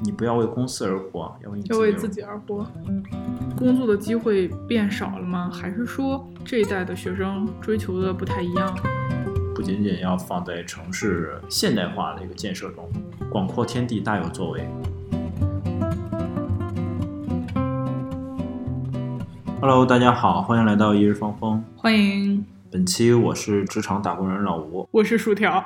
你不要为公司而活，要为你要为自自己而活。工作的机会变少了吗？还是说这一代的学生追求的不太一样？不仅仅要放在城市现代化的一个建设中，广阔天地大有作为。Hello，大家好，欢迎来到一日方锋。欢迎，本期我是职场打工人老吴，我是薯条。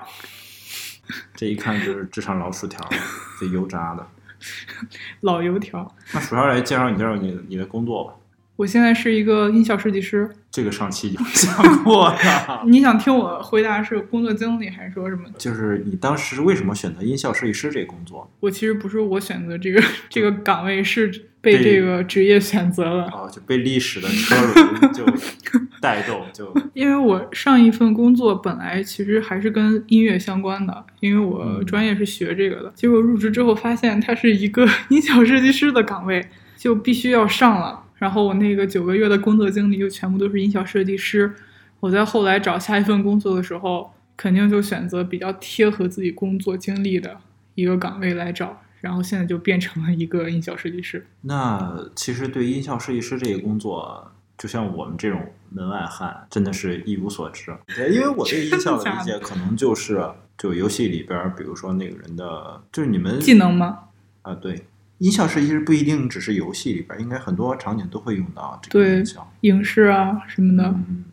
这一看就是职场老薯条，这油炸的。老油条。那首先来介绍你介绍你你的工作吧。我现在是一个音效设计师。这个上期有讲过呀。你想听我回答是工作经历，还是说什么？就是你当时为什么选择音效设计师这个工作？我其实不是我选择这个这个岗位，是被这个职业选择了。哦，就被历史的车轮就 带动，就因为我上一份工作本来其实还是跟音乐相关的，因为我专业是学这个的。结果入职之后发现它是一个音效设计师的岗位，就必须要上了。然后我那个九个月的工作经历就全部都是音效设计师。我在后来找下一份工作的时候，肯定就选择比较贴合自己工作经历的一个岗位来找。然后现在就变成了一个音效设计师。那其实对音效设计师这个工作，就像我们这种门外汉，真的是一无所知。对，因为我对音效的理 解可能就是，就游戏里边，比如说那个人的，就是你们技能吗？啊，对。音效设计师不一定只是游戏里边，应该很多场景都会用到这个对音效。影视啊什么的。嗯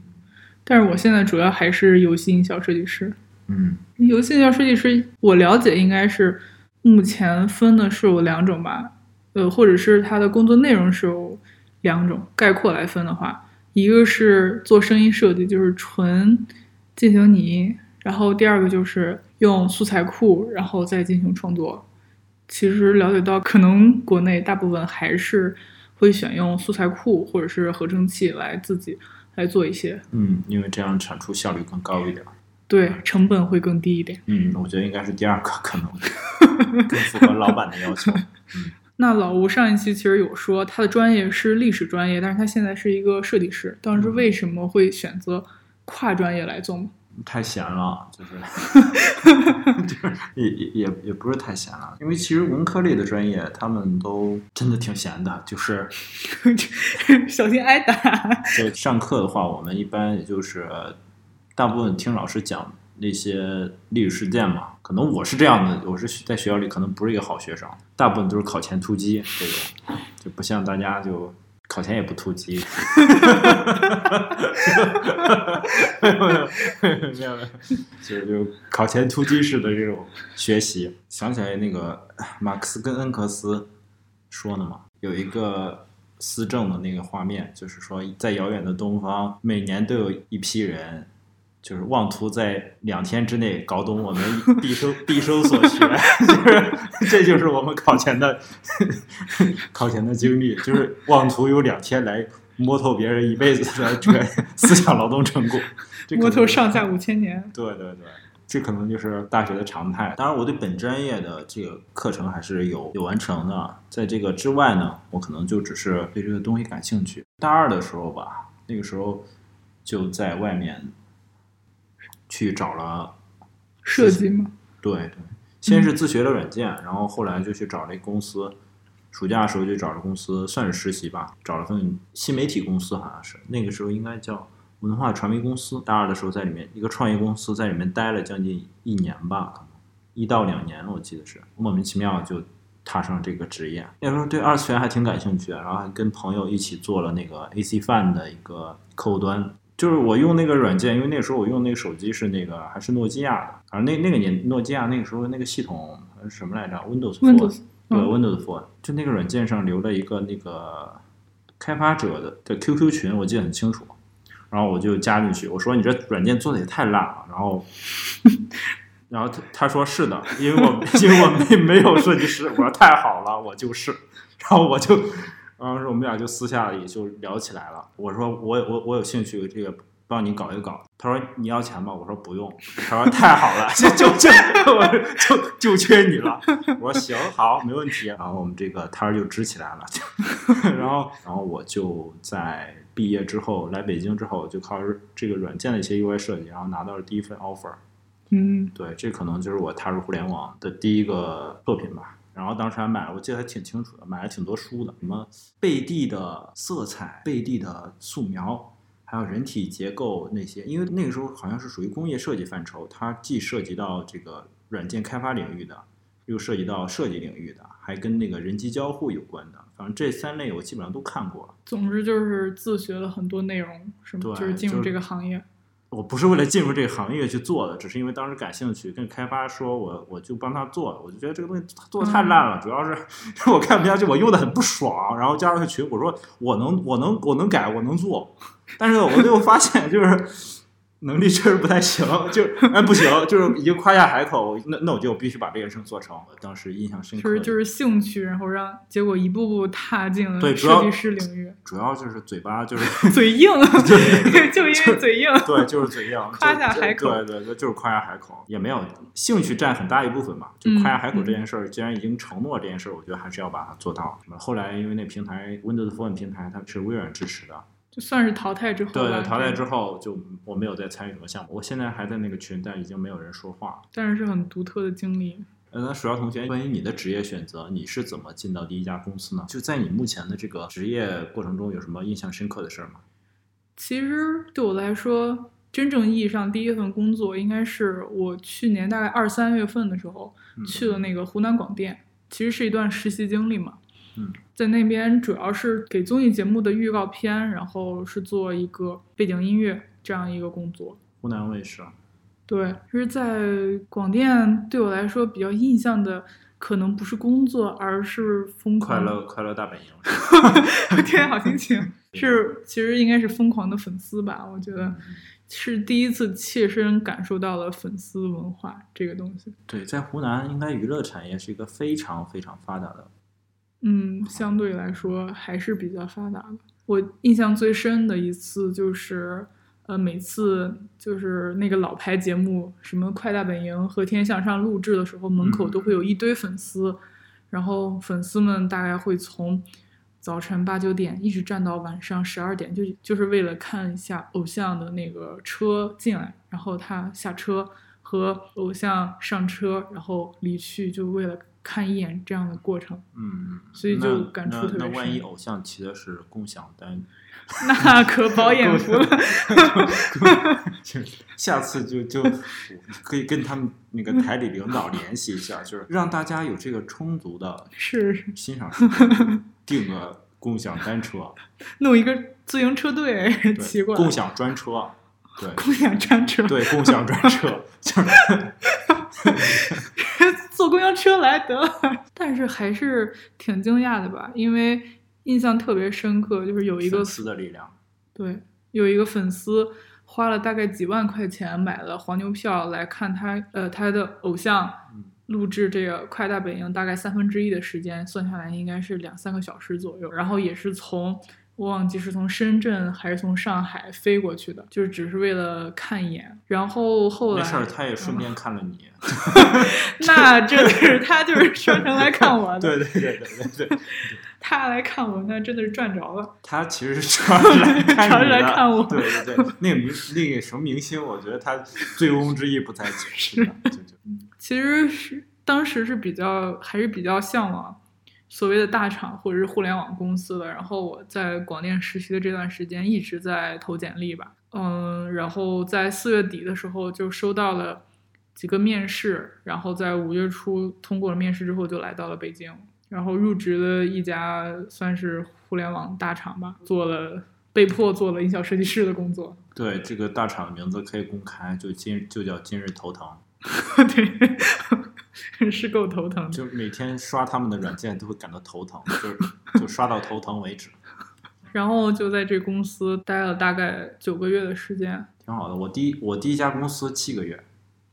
但是我现在主要还是游戏音效设计师。嗯游戏音效设计师，我了解应该是目前分的是有两种吧，呃，或者是它的工作内容是有两种。概括来分的话，一个是做声音设计，就是纯进行拟音；然后第二个就是用素材库，然后再进行创作。其实了解到，可能国内大部分还是会选用素材库或者是合成器来自己来做一些，嗯，因为这样产出效率更高一点。对，成本会更低一点。嗯，我觉得应该是第二个可能 更符合老板的要求。那老吴上一期其实有说他的专业是历史专业，但是他现在是一个设计师。当时为什么会选择跨专业来做吗？太闲了，就是，就是也也也也不是太闲了，因为其实文科类的专业他们都真的挺闲的，就是小心挨打。就上课的话，我们一般也就是大部分听老师讲那些历史事件嘛，可能我是这样的，我是在学校里可能不是一个好学生，大部分都是考前突击这种，就不像大家就。考前也不突击，没有没有没有，就就考前突击式的这种学习。想起来那个马克思跟恩格斯说的嘛，有一个思政的那个画面，就是说在遥远的东方，每年都有一批人。就是妄图在两天之内搞懂我们毕生毕生所学，就是这就是我们考前的考前的经历，就是妄图有两天来摸透别人一辈子的这个思想劳动成果，摸透上下五千年。对对对，这可能就是大学的常态。当然，我对本专业的这个课程还是有有完成的。在这个之外呢，我可能就只是对这个东西感兴趣。大二的时候吧，那个时候就在外面。去找了设计吗？对对，先是自学了软件，嗯、然后后来就去找了一公司。暑假的时候就找了公司，算是实习吧，找了份新媒体公司，好像是那个时候应该叫文化传媒公司。大二的时候在里面一个创业公司，在里面待了将近一年吧，可能一到两年，我记得是莫名其妙就踏上这个职业。那时候对二次元还挺感兴趣，然后还跟朋友一起做了那个 AC Fan 的一个客户端。就是我用那个软件，因为那时候我用那个手机是那个还是诺基亚的，反正那那个年诺基亚那个时候那个系统是什么来着？Windows Phone，对、嗯、，Windows Phone，就那个软件上留了一个那个开发者的的 QQ 群，我记得很清楚。然后我就加进去，我说你这软件做的也太烂了。然后，然后他他说是的，因为我因为我没没有设计师，我说太好了，我就是。然后我就。当时我们俩就私下里就聊起来了。我说我我我有兴趣这个帮你搞一搞。他说你要钱吗？我说不用。他说太好了，就就就就就缺你了。我说行好没问题。然后我们这个摊儿就支起来了。然后然后我就在毕业之后来北京之后，就靠这个软件的一些 UI 设计，然后拿到了第一份 offer。嗯，对，这可能就是我踏入互联网的第一个作品吧。然后当时还买了，我记得还挺清楚的，买了挺多书的，什么贝蒂的色彩、贝蒂的素描，还有人体结构那些。因为那个时候好像是属于工业设计范畴，它既涉及到这个软件开发领域的，又涉及到设计领域的，还跟那个人机交互有关的。反正这三类我基本上都看过了。总之就是自学了很多内容，是吗？就是进入这个行业。我不是为了进入这个行业去做的，只是因为当时感兴趣，跟开发说我我就帮他做，我就觉得这个东西做的太烂了，主要是 我看不下去，我用的很不爽，然后加入个群，我说我能我能我能改我能做，但是我最后发现就是能力确实不太行，就哎不行，就是已经夸下海口，那那我就必须把这个事情做成。我当时印象深刻，就是就是兴趣，然后让结果一步步踏进了设计师领域，主要就是嘴巴就是 嘴硬，对 就因为嘴硬。对，就是嘴硬，夸下海口对对对，就是夸下海口，也没有兴趣占很大一部分嘛。就夸下海口嗯这件事儿，既然已经承诺这件事儿，我觉得还是要把它做到。后来因为那平台 Windows Phone 平台它是微软支持的，就算是淘汰之后，对对，淘汰之后就我没有再参与什么项目。我现在还在那个群，但已经没有人说话了。但是是很独特的经历。呃，那鼠标同学，关于你的职业选择，你是怎么进到第一家公司呢？就在你目前的这个职业过程中，有什么印象深刻的事儿吗？其实对我来说，真正意义上第一份工作应该是我去年大概二三月份的时候嗯去了那个湖南广电，其实是一段实习经历嘛。嗯，在那边主要是给综艺节目的预告片，然后是做一个背景音乐这样一个工作。湖南卫视啊。对，就是在广电对我来说比较印象的，可能不是工作，而是疯狂快乐快乐大本营，天，好心情 是，其实应该是疯狂的粉丝吧？我觉得是第一次切身感受到了粉丝文化这个东西。对，在湖南应该娱乐产业是一个非常非常发达的。嗯，相对来说还是比较发达的。我印象最深的一次就是，呃，每次就是那个老牌节目，什么《快大本营》和《天向上》录制的时候，门口嗯都会有一堆粉丝，然后粉丝们大概会从早晨八九点一直站到晚上十二点，就就是为了看一下偶像的那个车进来，然后他下车和偶像上车，然后离去，就为了看一眼这样的过程。嗯，所以就感触特别那那万一偶像骑的是共享单，那可饱眼福了。就下次就就可以跟他们那个台里领导联系一下，就是让大家有这个充足的是是欣赏时间，订个共享单车，弄一个自行车队，骑对，过来共享专车，对共享专车，对，共享专车，就是坐公交车来得了。但是还是挺惊讶的吧，因为印象特别深刻，就是有一个粉丝的力量。对有一个粉丝花了大概几万块钱买了黄牛票来看他呃他的偶像嗯录制这个《快大本营》，大概三分之一的时间，算下来应该是两三个小时左右。然后也是从我忘记是从深圳还是从上海飞过去的，就是只是为了看一眼。然后后来没事儿，他也顺便看了你。那真的是他就是专程来看我的，对对对对对对，他来看我，那真的是赚着了。他其实是主要是来看我对对对，那个明那个什么明星，我觉得他醉翁之意不在酒，是其实是当时是比较还是比较向往所谓的大厂或者是互联网公司的。然后我在广电实习的这段时间一直在投简历吧，嗯，然后在四月底的时候就收到了几个面试，然后在五月初通过了面试之后就来到了北京，然后入职了一家算是互联网大厂吧，做了被迫做了营销设计师的工作。对这个大厂的名字可以公开，就今就叫今日头疼，对，是够头疼的。就每天刷他们的软件都会感到头疼，就是就刷到头疼为止，然后就在这公司待了大概九个月的时间，挺好的。我第一我第一家公司七个月，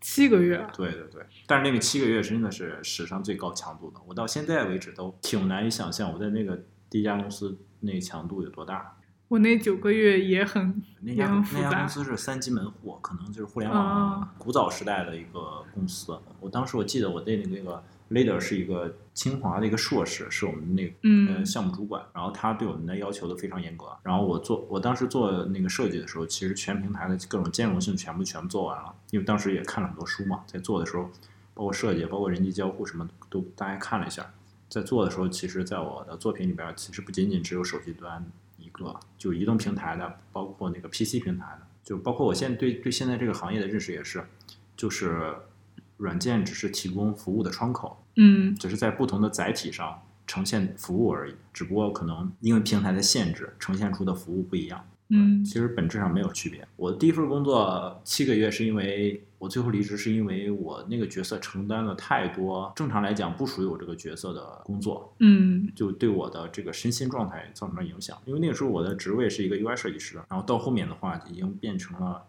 七个月，对对对，但是那个七个月真的是史上最高强度的，我到现在为止都挺难以想象我在那个第一家公司那个强度有多大。我那九个月也很那家那家公。司是三级门户，可能就是互联啊网古早时代的一个公司。我当时我记得我对那个 leader 是一个清华的一个硕士，是我们那个呃嗯项目主管，然后他对我们的要求都非常严格。然后我做我当时做那个设计的时候，其实全平台的各种兼容性全部全部做完了，因为当时也看了很多书嘛，在做的时候包括设计，包括人机交互什么都大概看了一下。在做的时候，其实在我的作品里边，其实不仅仅只有手机端一个，就移动平台的，包括那个 PC 平台的，就包括我现在对对现在这个行业的认识也是，就是软件只是提供服务的窗口，嗯只是在不同的载体上呈现服务而已，只不过可能因为平台的限制，呈现出的服务不一样。嗯其实本质上没有区别。我第一份工作七个月，是因为我最后离职，是因为我那个角色承担了太多正常来讲不属于我这个角色的工作，嗯就对我的这个身心状态造成了影响。因为那个时候我的职位是一个 UI 设计师，然后到后面的话已经变成了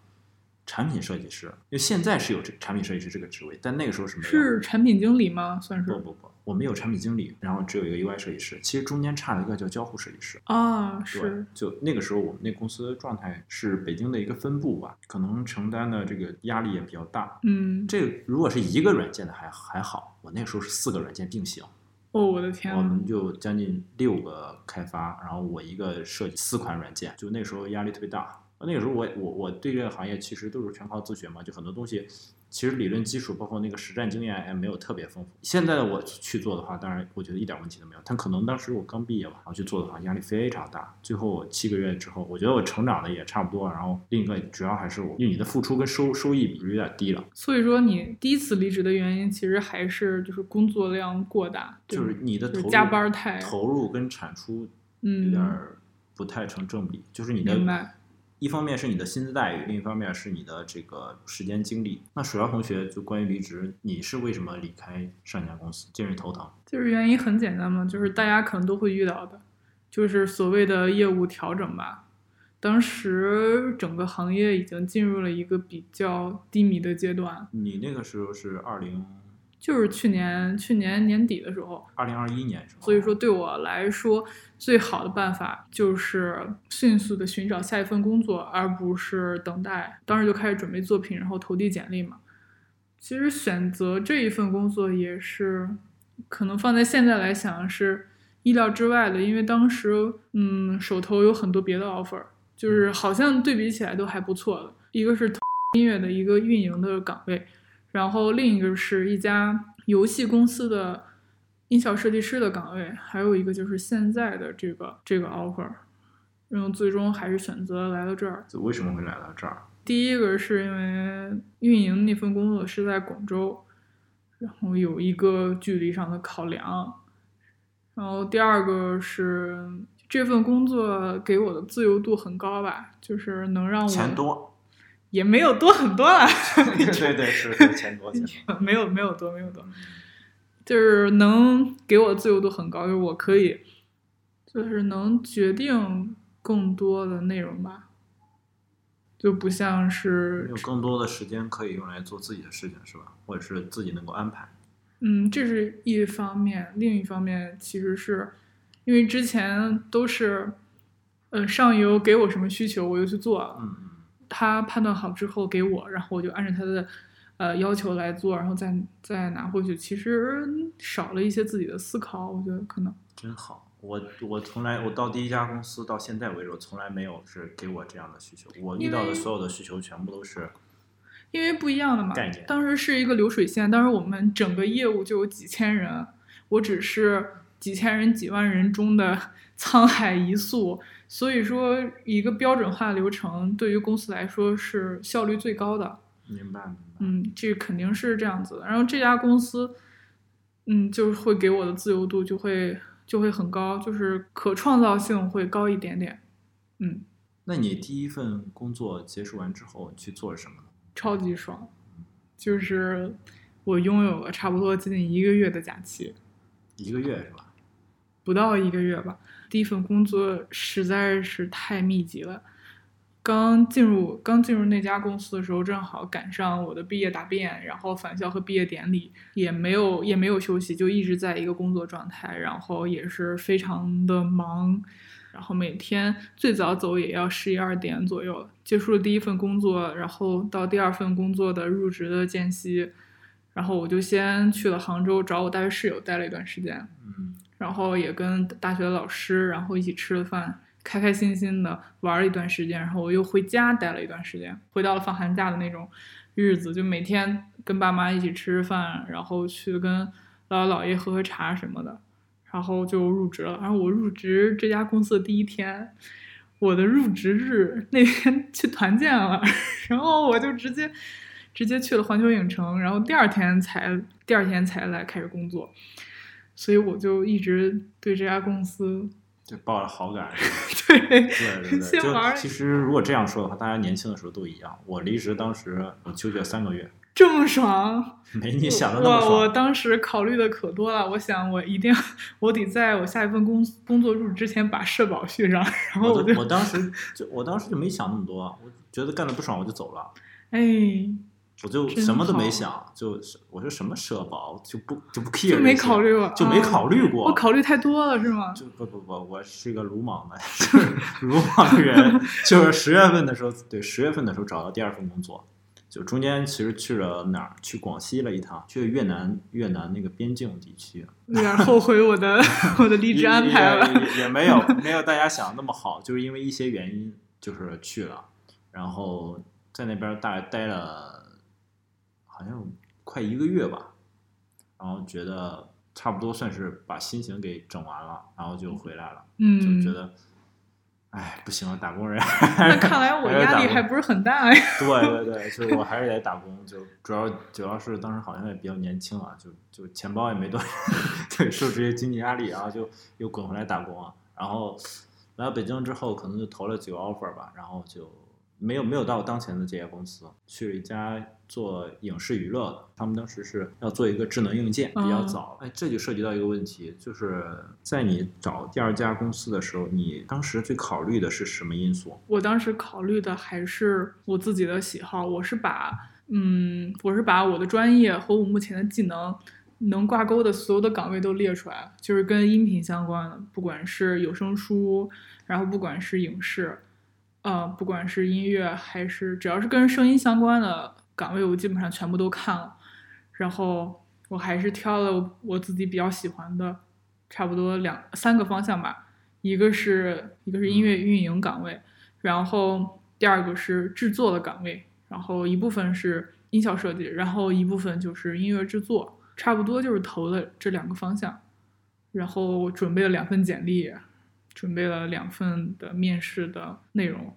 产品设计师。因为现在是有这产品设计师这个职位，但那个时候是没有。是产品经理吗？算是不不不，我们有产品经理，然后只有一个 UI 设计师，其实中间差了一个叫交互设计师。啊，对是，就那个时候我们那公司的状态是北京的一个分部吧，可能承担的这个压力也比较大。嗯，这个如果是一个软件的还还好，我那个时候是四个软件并行，哦，我的天啊，我们就将近六个开发，然后我一个设计四款软件，就那时候压力特别大。那个时候我我我对这个行业其实都是全靠自学嘛，就很多东西其实理论基础包括那个实战经验也没有特别丰富。现在的我去做的话，当然我觉得一点问题都没有，但可能当时我刚毕业吧，然后去做的话压力非常大。最后我七个月之后，我觉得我成长的也差不多，然后另一个主要还是我因为你的付出跟收收益比有点低了。所以说你第一次离职的原因，其实还是就是工作量过大，就是你的投入加班太投入跟产出有嗯点儿不太成正比，就是你的明白一方面是你的薪资待遇，另一方面是你的这个时间精力。那鼠标同学就关于离职，你是为什么离开上一家公司？近日头疼。就是原因很简单嘛，就是大家可能都会遇到的，就是所谓的业务调整吧。当时整个行业已经进入了一个比较低迷的阶段，你那个时候是二零就是去年去年年底的时候，二零二一年是吧？所以说对我来说，最好的办法就是迅速的寻找下一份工作，而不是等待。当时就开始准备作品，然后投递简历嘛。其实选择这一份工作也是，可能放在现在来想是意料之外的，因为当时嗯手头有很多别的 offer，就是好像对比起来都还不错的。一个是 音乐的一个运营的岗位，然后另一个是一家游戏公司的音效设计师的岗位，还有一个就是现在的这个这个 offer，然后最终还是选择来到这儿。就为什么会来到这儿？第一个是因为运营那份工作是在广州，然后有一个距离上的考量，然后第二个是这份工作给我的自由度很高吧，就是能让我钱多。也没有多很多了，对对是是钱多钱多。没有没有多没有多，就是能给我自由度很高，就是我可以，就是能决定更多的内容吧，就不像是有更多的时间可以用来做自己的事情，是吧？或者是自己能够安排。嗯，这是一方面，另一方面其实是因为之前都是，呃，上游给我什么需求我就去做嗯。他判断好之后给我，然后我就按照他的呃要求来做，然后再再拿回去。其实少了一些自己的思考，我觉得可能。真好，我我从来我到第一家公司到现在为止，我从来没有是给我这样的需求。我遇到的所有的需求全部都是因为不一样的嘛概念，当时是一个流水线，当时我们整个业务就有几千人，我只是几千人、几万人中的 沧海一粟，所以说一个标准化流程对于公司来说是效率最高的。明白明白。嗯，这肯定是这样子的。然后这家公司，嗯，就是会给我的自由度就会就会很高，就是可创造性会高一点点。嗯，那你第一份工作结束完之后去做了什么呢？超级爽，就是我拥有了差不多接近一个月的假期，一个月是吧？不到一个月吧。第一份工作实在是太密集了。刚进入刚进入那家公司的时候，正好赶上我的毕业答辩，然后返校和毕业典礼，也没有也没有休息，就一直在一个工作状态，然后也是非常的忙，然后每天最早走也要十一二点左右了。结束了第一份工作，然后到第二份工作的入职的间隙，然后我就先去了杭州找我大学室友待了一段时间，嗯，然后也跟大学的老师，然后一起吃了饭，开开心心的玩了一段时间，然后我又回家待了一段时间，回到了放寒假的那种日子，就每天跟爸妈一起吃吃饭，然后去跟姥姥姥爷喝喝茶什么的，然后就入职了。然后我入职这家公司的第一天，我的入职日那天去团建了，然后我就直接直接去了环球影城，然后第二天才第二天才来开始工作，所以我就一直对这家公司就抱着好感。对对对就其实如果这样说的话，大家年轻的时候都一样。我离职当时我纠结三个月，这么爽。没你想的那么我我。当时考虑的可多了，我想我一定要，我得在我下一份工工作入职之前把社保续上，然后就我都我当时就我当时就没想那么多，我觉得干的不爽我就走了，哎，我就什么都没想，就是我说什么社保就不就不 care，就没考虑过，就没啊考虑过。我考虑太多了是吗？就不不不，我是一个鲁莽的，就是鲁莽的人。就是十月份的时候，对，十月份的时候找到第二份工作，就中间其实去了哪儿？去广西了一趟，去越南越南那个边境地区。有点后悔我的 我的离职安排了。也没有没有大家想的那么好，就是因为一些原因，就是去了，然后在那边大概待了好像快一个月吧，然后觉得差不多算是把心情给整完了，然后就回来了，嗯就，觉得，哎，不行了，打工人。那看来我压力还不是很大呀。对对对，就是我还是得打工，就主要主要是当时好像也比较年轻啊，就就钱包也没多，对，受这些经济压力，然后就又滚回来打工啊。然后来到北京之后，可能就投了几个 offer 吧，然后就没有没有到当前的这家公司，去了一家做影视娱乐的，他们当时是要做一个智能硬件，比较哦早。哎，这就涉及到一个问题，就是在你找第二家公司的时候，你当时最考虑的是什么因素？我当时考虑的还是我自己的喜好，我是把嗯，我是把我的专业和我目前的技能能挂钩的所有的岗位都列出来，就是跟音频相关的，不管是有声书，然后不管是影视，呃，不管是音乐还是只要是跟声音相关的岗位，我基本上全部都看了，然后我还是挑了我自己比较喜欢的，差不多两三个方向吧，一个是一个是音乐运营岗位，然后第二个是制作的岗位，然后一部分是音效设计，然后一部分就是音乐制作，差不多就是投了这两个方向，然后准备了两份简历，准备了两份的面试的内容，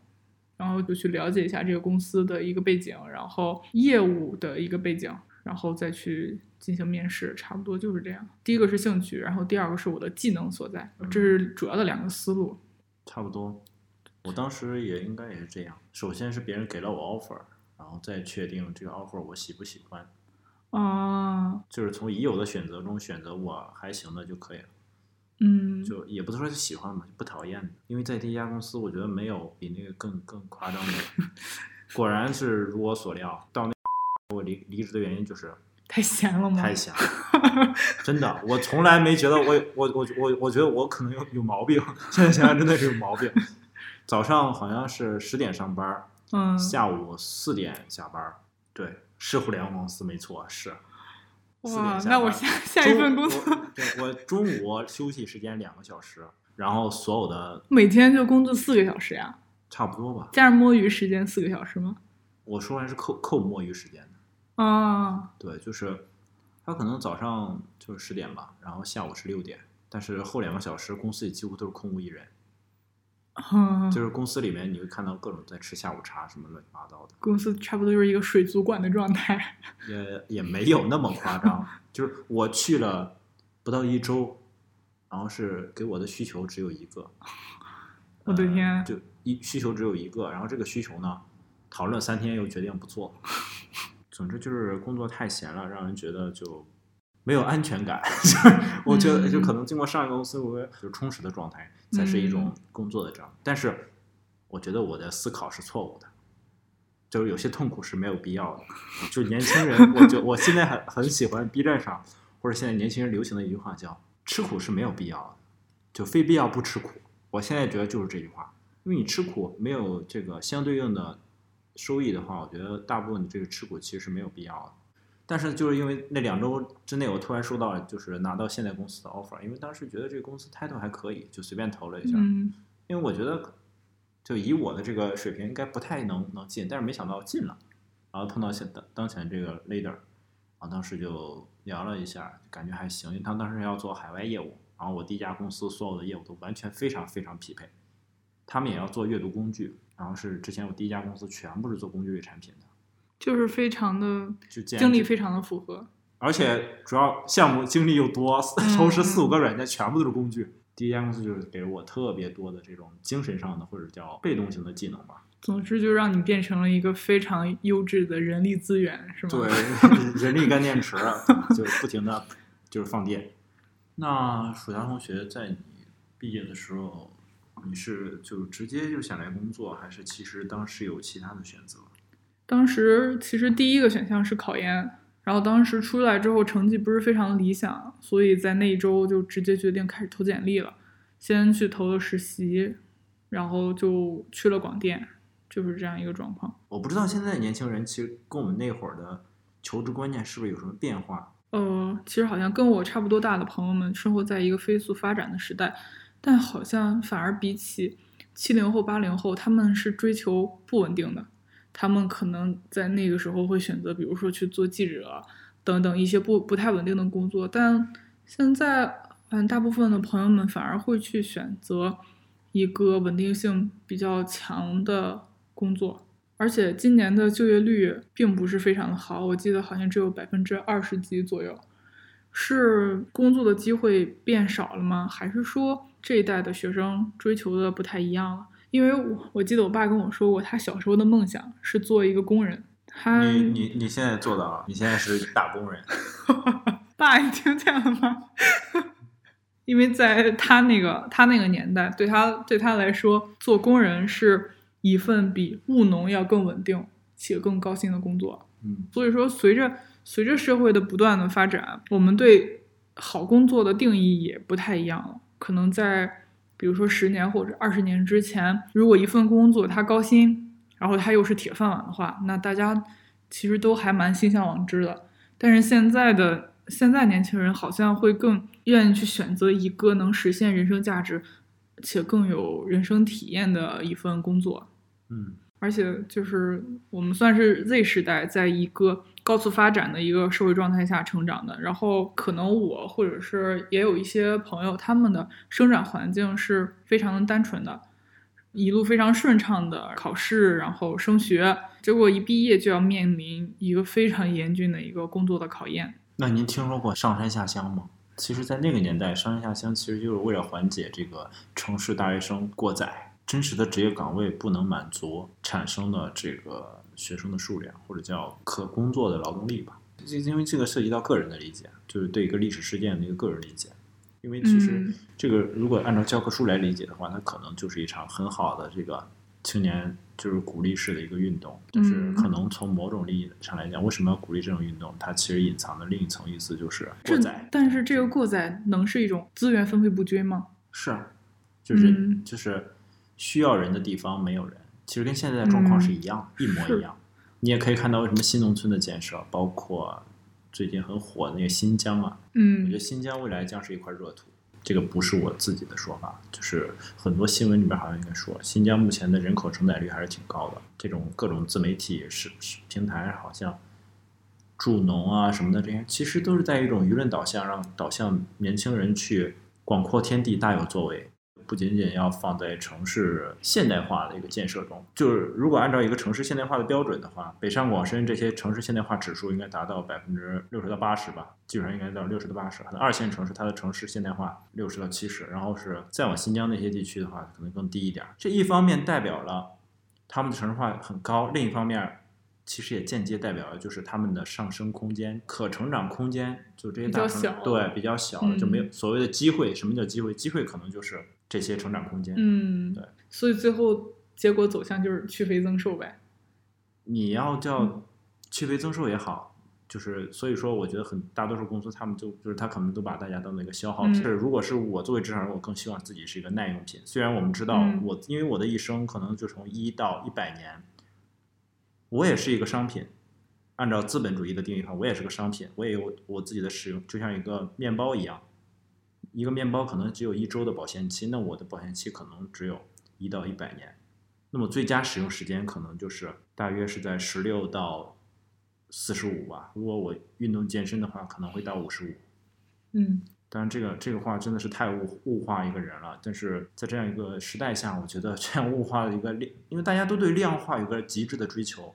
然后就去了解一下这个公司的一个背景，然后业务的一个背景，然后再去进行面试，差不多就是这样。第一个是兴趣，然后第二个是我的技能所在，这是主要的两个思路。差不多，我当时也应该也是这样。首先是别人给了我 offer，然后再确定这个 offer 我喜不喜欢，啊，就是从已有的选择中选择我还行的就可以了。嗯，就也不是说是喜欢吧，就不讨厌的。因为在第一家公司，我觉得没有比那个更更夸张的。果然是如我所料，到那我离离职的原因就是太闲了吗？太闲了，真的，我从来没觉得我我我我我觉得我可能有有毛病，现在想想真的是有毛病。早上好像是十点上班，嗯，下午四点下班，对，是互联网公司没错，是。4点那我下下一份工作我中午休息时间两个小时，然后所有的 每天就工作四个小时呀，差不多吧。加上摸鱼时间四个小时吗？我说完是扣扣摸鱼时间的，啊，对，就是他可能早上就是十点吧，然后下午是六点，但是后两个小时公司里几乎都是空无一人，嗯，就是公司里面你会看到各种在吃下午茶什么乱七八糟的，公司差不多就是一个水族馆的状态。也也没有那么夸张，就是我去了不到一周，然后是给我的需求只有一个，我的天呃就一需求只有一个，然后这个需求呢，讨论三天又决定不做，总之就是工作太闲了，让人觉得就没有安全感。就是我觉得就可能经过上一个公司，我就充实的状态才是一种工作的这样。但是我觉得我的思考是错误的，就是有些痛苦是没有必要的。就年轻人，我就我现在很很喜欢 B 站上或者现在年轻人流行的一句话叫“吃苦是没有必要的”，就非必要不吃苦。我现在觉得就是这句话，因为你吃苦没有这个相对应的收益的话，我觉得大部分的这个吃苦其实是没有必要的。但是就是因为那两周之内，我突然收到就是拿到现在公司的 offer，因为当时觉得这个公司 title 还可以，就随便投了一下。嗯因为我觉得就以我的这个水平应该不太能能进，但是没想到进了，然然后碰到现当当前这个 leader，啊，当时就聊了一下，感觉还行，因为他当时要做海外业务，然后我第一家公司所有的业务都完全非常非常匹配，他们也要做阅读工具，然后是之前我第一家公司全部是做工具类产品的，就是非常的就简经历非常的符合。而且主要项目经历又多，嗯 同时四五个软件全部都是工具。第一家公司就是给我特别多的这种精神上的或者叫被动型的技能吧。总之，就让你变成了一个非常优质的人力资源，是吗？对，人力干电池，就不停的就是放电。那暑霞同学在你毕业的时候，你是就直接就想来工作，还是其实当时有其他的选择？当时其实第一个选项是考研，然后当时出来之后成绩不是非常理想，所以在那一周就直接决定开始投简历了，先去投了实习，然后就去了广电，就是这样一个状况。我不知道现在年轻人其实跟我们那会儿的求职观念是不是有什么变化？呃，其实好像跟我差不多大的朋友们生活在一个飞速发展的时代，但好像反而比起七零后、八零后，他们是追求不稳定的。他们可能在那个时候会选择，比如说去做记者等等一些不不太稳定的工作，但现在嗯，大部分的朋友们反而会去选择一个稳定性比较强的工作。而且今年的就业率并不是非常的好，我记得好像只有百分之二十几左右。是工作的机会变少了吗？还是说这一代的学生追求的不太一样了？因为我我记得我爸跟我说过，他小时候的梦想是做一个工人。他你你你现在做到了，你现在是打工人。爸，你听见了吗？因为在他那个他那个年代，对他对他来说，做工人是一份比务农要更稳定且更高薪的工作。嗯，所以说，随着随着社会的不断的发展，我们对好工作的定义也不太一样了。可能在比如说十年或者二十年之前，如果一份工作他高薪，然后他又是铁饭碗的话，那大家其实都还蛮心向往之的。但是现在的现在年轻人好像会更愿意去选择一个能实现人生价值且更有人生体验的一份工作。嗯，而且就是我们算是 Z 时代，在一个高速发展的一个社会状态下成长的。然后可能我或者是也有一些朋友，他们的生长环境是非常的单纯的，一路非常顺畅的考试，然后升学，结果一毕业就要面临一个非常严峻的一个工作的考验。那您听说过上山下乡吗？其实，在那个年代，上山下乡其实就是为了缓解这个城市大学生过载，真实的职业岗位不能满足产生的这个学生的数量，或者叫可工作的劳动力吧。这因为这个涉及到个人的理解，就是对一个历史事件的一个个人理解。因为其实嗯这个如果按照教科书来理解的话，它可能就是一场很好的这个青年就是鼓励式的一个运动，但是嗯可能从某种意义上来讲，为什么要鼓励这种运动？它其实隐藏的另一层意思就是过载。但是这个过载能是一种资源分配不均吗？是啊，就是、嗯就是需要人的地方没有人，其实跟现在的状况是一样，一模一样。你也可以看到为什么新农村的建设，包括最近很火的那个新疆啊，嗯我觉嗯得新疆未来将是一块热土。这个不是我自己的说法，就是很多新闻里面好像应该说，新疆目前的人口承载率还是挺高的。这种各种自媒体是是平台，好像助农啊什么的这些，其实都是在一种舆论导向，让导向年轻人去广阔天地，大有作为。不仅仅要放在城市现代化的一个建设中，就是如果按照一个城市现代化的标准的话，北上广深这些城市现代化指数应该达到百分之六十到八十吧，基本上应该到六十到八十。可能二线城市它的城市现代化六十到七十，然后是再往新疆那些地区的话，可能更低一点。这一方面代表了他们的城市化很高，另一方面其实也间接代表了就是他们的上升空间、可成长空间，就这些大对比较小了，就没有嗯所谓的机会。什么叫机会？机会可能就是这些成长空间。嗯，对，所以最后结果走向就是去肥增瘦呗。你要嗯叫去肥增瘦也好，就是所以说，我觉得很大多数公司他们就就是他可能都把大家当做一个消耗品。如果是我作为职场人，我更希望自己是一个耐用品。虽然我们知道嗯我，因为我的一生可能就从一到一百年，我也是一个商品。按照资本主义的定义的话，我也是个商品，我也有我自己的使用，就像一个面包一样。一个面包可能只有一周的保鲜期，那我的保鲜期可能只有一到一百年。那么最佳使用时间可能就是大约是在十六到四十五吧。如果我运动健身的话，可能会到五十五。嗯当然，这个这个话真的是太物物化一个人了。但是在这样一个时代下，我觉得 这样物化的一个量，因为大家都对量化有个极致的追求，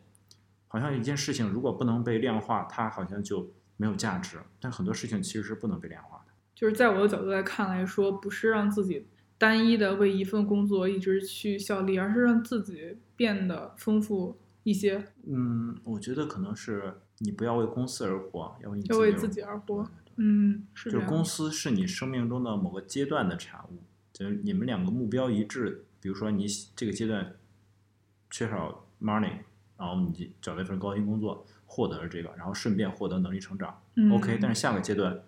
好像一件事情如果不能被量化，它好像就没有价值。但很多事情其实是不能被量化的。就是在我的角度来看来说，不是让自己单一的为一份工作一直去效力，而是让自己变得丰富一些，嗯，我觉得可能是你不要为公司而活，要为你要为自自己而活对。嗯，是。就是公司是你生命中的某个阶段的产物，就是你们两个目标一致。比如说你这个阶段缺少 money，然后你找了一份高薪工作，获得了这个，然后顺便获得能力成长。嗯 OK，但是下个阶段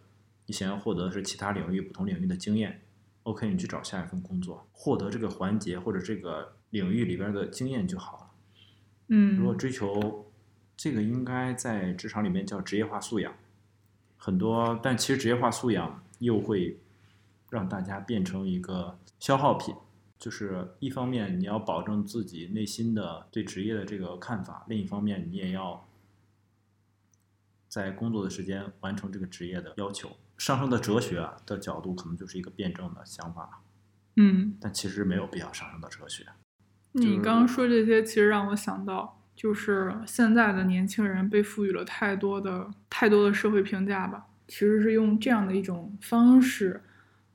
你想要获得的是其他领域不同领域的经验。OK，你去找下一份工作，获得这个环节或者这个领域里边的经验就好了。嗯，如果追求这个，应该在职场里面叫职业化素养。很多，但其实职业化素养又会让大家变成一个消耗品。就是一方面你要保证自己内心的对职业的这个看法，另一方面你也要在工作的时间完成这个职业的要求。上升的哲学啊的角度，可能就是一个辩证的想法，嗯，但其实没有必要上升到哲学。你刚刚说这些，其实让我想到，就是现在的年轻人被赋予了太多的、太多的社会评价吧，其实是用这样的一种方式，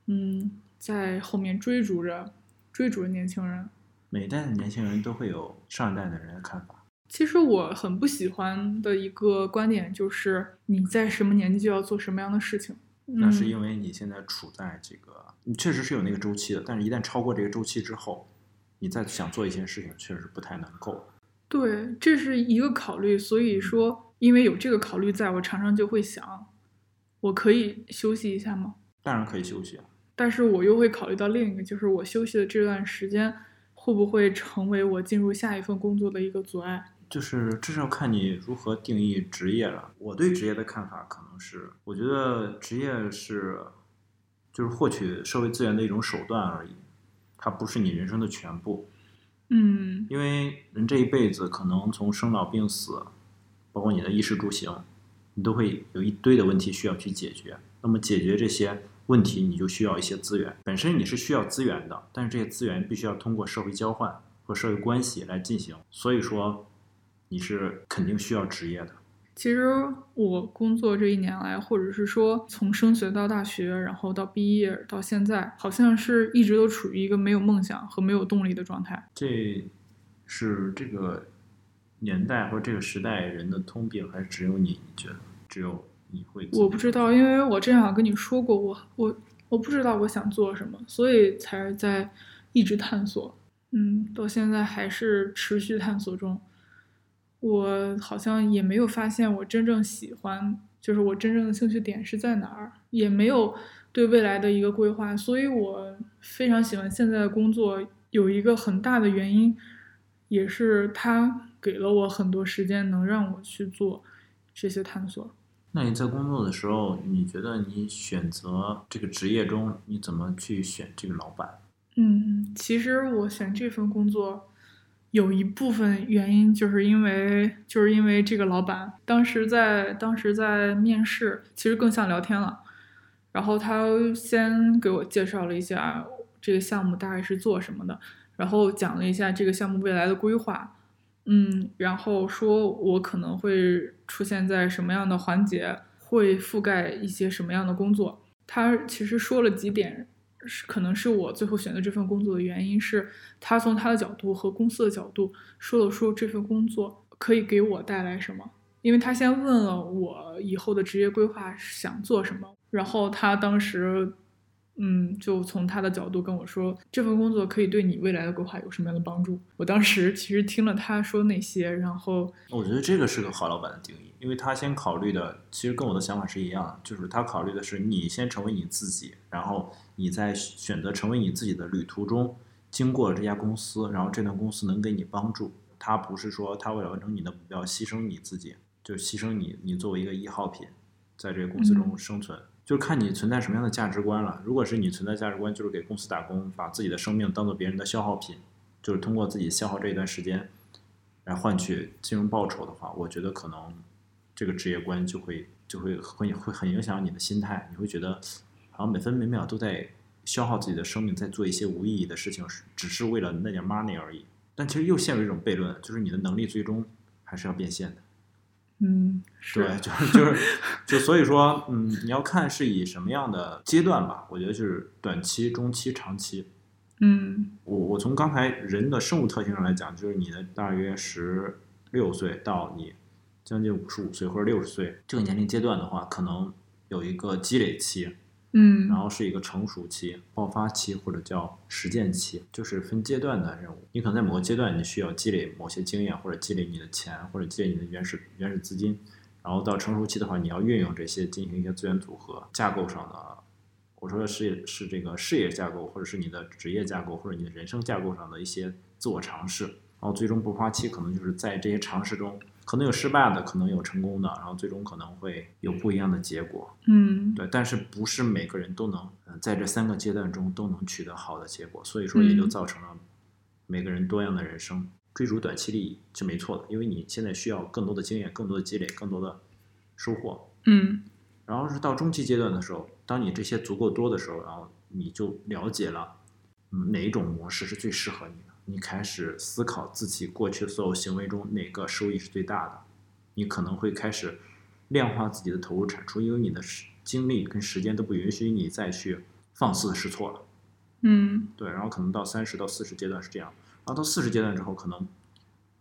嗯，在后面追逐着、追逐着年轻人。每一代的年轻人都会有上一代的人的看法。其实我很不喜欢的一个观点就是，你在什么年纪就要做什么样的事情。那是嗯因为你现在处在这个，你确实是有那个周期的，但是一旦超过这个周期之后，你再想做一些事情，确实不太能够。对，这是一个考虑，所以说，因为有这个考虑在，我常常就会想，我可以休息一下吗？当然可以休息啊，但是我又会考虑到另一个，就是我休息的这段时间会不会成为我进入下一份工作的一个阻碍？就是这是要看你如何定义职业了。我对职业的看法可能是，我觉得职业是就是获取社会资源的一种手段而已，它不是你人生的全部。嗯因为人这一辈子可能从生老病死，包括你的衣食住行，你都会有一堆的问题需要去解决。那么解决这些问题，你就需要一些资源。本身你是需要资源的，但是这些资源必须要通过社会交换和社会关系来进行。所以说，你是肯定需要职业的。其实我工作这一年来，或者是说从升学到大学，然后到毕业到现在，好像是一直都处于一个没有梦想和没有动力的状态。这是这个年代或者这个时代人的通病，还是只有你？你觉得只有你会？我不知道，因为我之前好像跟你说过，我我我不知道我想做什么，所以才在一直探索。嗯，到现在还是持续探索中。我好像也没有发现我真正喜欢，就是我真正的兴趣点是在哪儿，也没有对未来的一个规划，所以我非常喜欢现在的工作。有一个很大的原因，也是它给了我很多时间，能让我去做这些探索。那你在工作的时候，你觉得你选择这个职业中，你怎么去选这个老板？嗯，其实我选这份工作，有一部分原因就是因为就是因为这个老板当时在当时在面试，其实更像聊天了。然后他先给我介绍了一下这个项目大概是做什么的，然后讲了一下这个项目未来的规划，嗯，然后说我可能会出现在什么样的环节，会覆盖一些什么样的工作。他其实说了几点，是可能是我最后选择这份工作的原因是，他从他的角度和公司的角度说了说这份工作可以给我带来什么。因为他先问了我以后的职业规划想做什么，然后他当时，嗯，就从他的角度跟我说这份工作可以对你未来的规划有什么样的帮助。我当时其实听了他说那些，然后我觉得这个是个好老板的定义，因为他先考虑的，其实跟我的想法是一样的，就是他考虑的是你先成为你自己，然后你在选择成为你自己的旅途中，经过了这家公司，然后这段公司能给你帮助。他不是说他为了完成你的目标牺牲你自己，就牺牲你，你作为一个一号品，在这个公司中生存，就是看你存在什么样的价值观了。如果是你存在价值观就是给公司打工，把自己的生命当做别人的消耗品，就是通过自己消耗这一段时间来换取金融报酬的话，我觉得可能这个职业观就会就会会会很影响你的心态，你会觉得好像每分每秒都在消耗自己的生命，在做一些无意义的事情，是只是为了那点 money 而已。但其实又陷入一种悖论，就是你的能力最终还是要变现的。嗯，是对，就是就是就所以说，嗯，你要看是以什么样的阶段吧。我觉得就是短期、中期、长期。嗯我我从刚才人的生物特性上来讲，就是你的大约十六岁到你将近五十五岁或者六十岁这个年龄阶段的话，可能有一个积累期，嗯然后是一个成熟期、爆发期或者叫实践期，就是分阶段的任务。你可能在某个阶段你需要积累某些经验，或者积累你的钱，或者积累你的原始原始资金。然后到成熟期的话，你要运用这些进行一些资源组合，架构上的，我说的是是这个事业架构，或者是你的职业架构，或者你的人生架构上的一些自我尝试。然后最终爆发期可能就是在这些尝试中，可能有失败的，可能有成功的，然后最终可能会有不一样的结果。嗯对，但是不是每个人都能，嗯、在这三个阶段中都能取得好的结果，所以说也就嗯造成了每个人多样的人生。追逐短期利益是没错的，因为你现在需要更多的经验、更多的积累、更多的收获。嗯然后是到中期阶段的时候，当你这些足够多的时候，然后你就了解了，嗯，哪一种模式是最适合你的。你开始思考自己过去所有行为中哪个收益是最大的，你可能会开始量化自己的投入产出，因为你的时精力跟时间都不允许你再去放肆试错了。嗯对，然后可能到三十到四十阶段是这样，然后到四十阶段之后，可能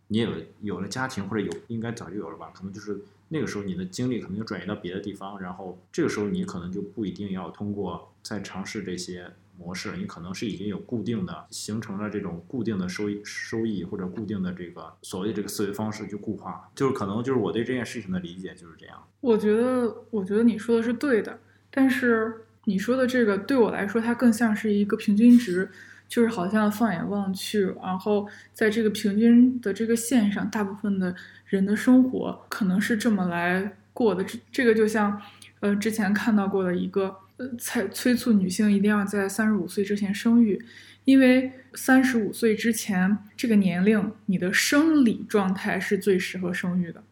你有有了家庭或者有应该早就有了吧，可能就是那个时候你的精力可能就转移到别的地方，然后这个时候你可能就不一定要通过再尝试这些模式，你可能是已经有固定的形成了这种固定的收益收益或者固定的这个所谓这个思维方式去固化，就是可能就是我对这件事情的理解就是这样。我觉得，我觉得你说的是对的，但是你说的这个对我来说，它更像是一个平均值，就是好像放眼望去，然后在这个平均的这个线上，大部分的人的生活可能是这么来过的。这这个就像，呃，之前看到过的一个，呃，催催促女性一定要在三十五岁之前生育，因为三十五岁之前这个年龄，你的生理状态是最适合生育的。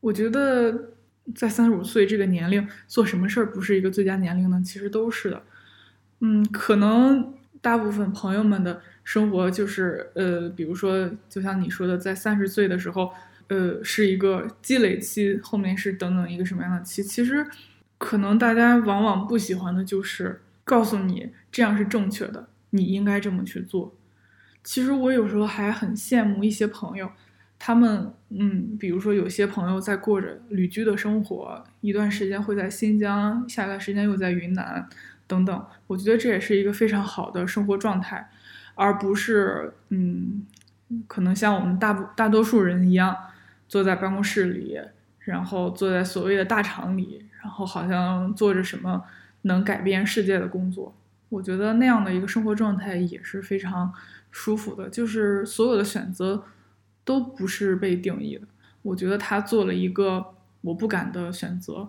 我觉得在三十五岁这个年龄做什么事儿不是一个最佳年龄呢？其实都是的。嗯，可能大部分朋友们的生活就是呃，比如说，就像你说的，在三十岁的时候，呃，是一个积累期，后面是等等一个什么样的期？其实，可能大家往往不喜欢的就是告诉你这样是正确的，你应该这么去做。其实我有时候还很羡慕一些朋友，他们嗯，比如说有些朋友在过着旅居的生活，一段时间会在新疆，下段时间又在云南等等。我觉得这也是一个非常好的生活状态，而不是嗯，可能像我们大部大多数人一样坐在办公室里，然后坐在所谓的大厂里，然后好像做着什么能改变世界的工作。我觉得那样的一个生活状态也是非常舒服的，就是所有的选择都不是被定义的。我觉得他做了一个我不敢的选择，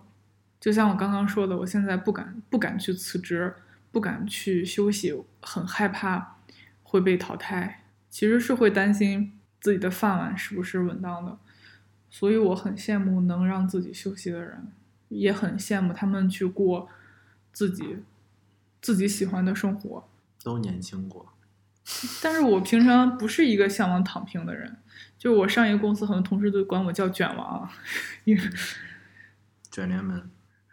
就像我刚刚说的，我现在不敢不敢去辞职，不敢去休息，很害怕会被淘汰，其实是会担心自己的饭碗是不是稳当的。所以我很羡慕能让自己休息的人，也很羡慕他们去过自己自己喜欢的生活。都年轻过，但是我平常不是一个向往躺平的人，就我上一个公司，很多同事都管我叫卷王，因为卷帘门。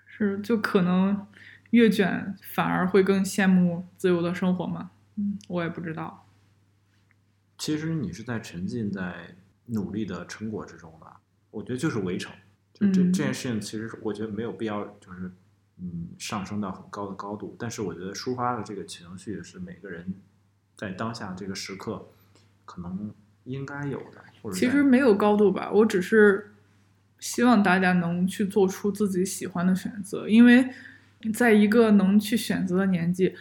是就可能越卷反而会更羡慕自由的生活嘛。嗯，我也不知道。其实你是在沉浸在努力的成果之中吧？我觉得就是围城，就这、嗯这件事情，其实我觉得没有必要，就是嗯上升到很高的高度。但是我觉得抒发的这个情绪是每个人在当下这个时刻可能应该有的，或者其实没有高度吧，我只是希望大家能去做出自己喜欢的选择，因为在一个能去选择的年纪，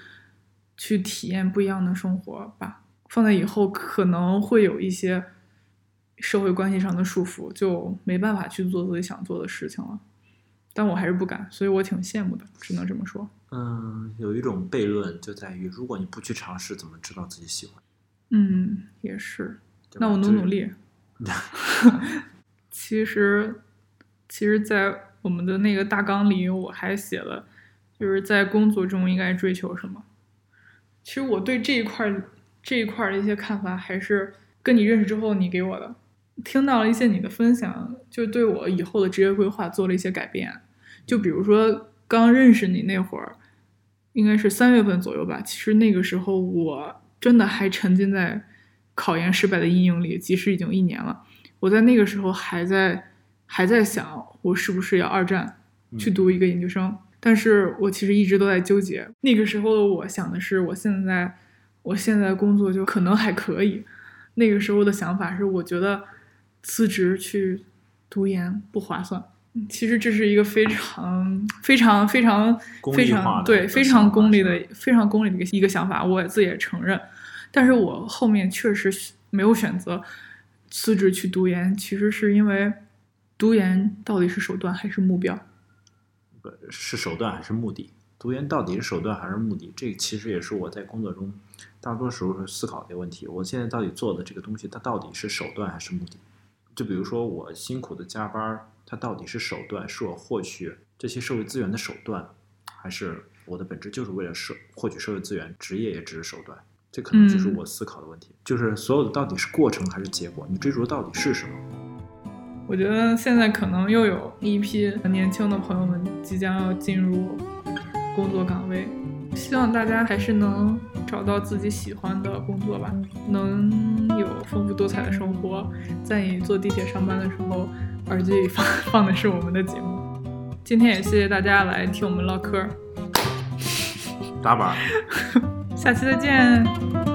去体验不一样的生活吧。放在以后可能会有一些社会关系上的束缚，就没办法去做自己想做的事情了。但我还是不敢，所以我挺羡慕的，只能这么说。嗯，有一种悖论就在于，如果你不去尝试，怎么知道自己喜欢？嗯，也是。那我努努力。其 实其实，在我们的那个大纲里，我还写了，就是在工作中应该追求什么。其实我对这一块儿这一块儿的一些看法，还是跟你认识之后你给我的，听到了一些你的分享，就对我以后的职业规划做了一些改变。就比如说刚认识你那会儿，应该是三月份左右吧。其实那个时候我真的还沉浸在考研失败的阴影里，即使已经一年了，我在那个时候还在还在想，我是不是要二战去读一个研究生。但是我其实一直都在纠结。那个时候的我想的是，我现在，我现在工作就可能还可以。那个时候的想法是，我觉得辞职去读研不划算。其实这是一个非常、非常、非常、非常对非常功利的、非常功利的一个一个想法。我自己也承认。但是我后面确实没有选择辞职去读研，其实是因为读研到底是手段还是目标？不是手段还是目的？读研到底是手段还是目的？这其实也是我在工作中大多时候思考的问题。我现在到底做的这个东西，它到底是手段还是目的？就比如说我辛苦的加班，它到底是手段，是我获取这些社会资源的手段，还是我的本质就是为了社获取社会资源，职业也只是手段？这可能就是我思考的问题。就是所有的到底是过程还是结果？你追逐的到底是什么？我觉得现在可能又有一批年轻的朋友们即将要进入工作岗位，希望大家还是能找到自己喜欢的工作吧，能有丰富多彩的生活。在你坐地铁上班的时候，耳机里放放的是我们的节目。今天也谢谢大家来听我们唠嗑，打板，下期再见。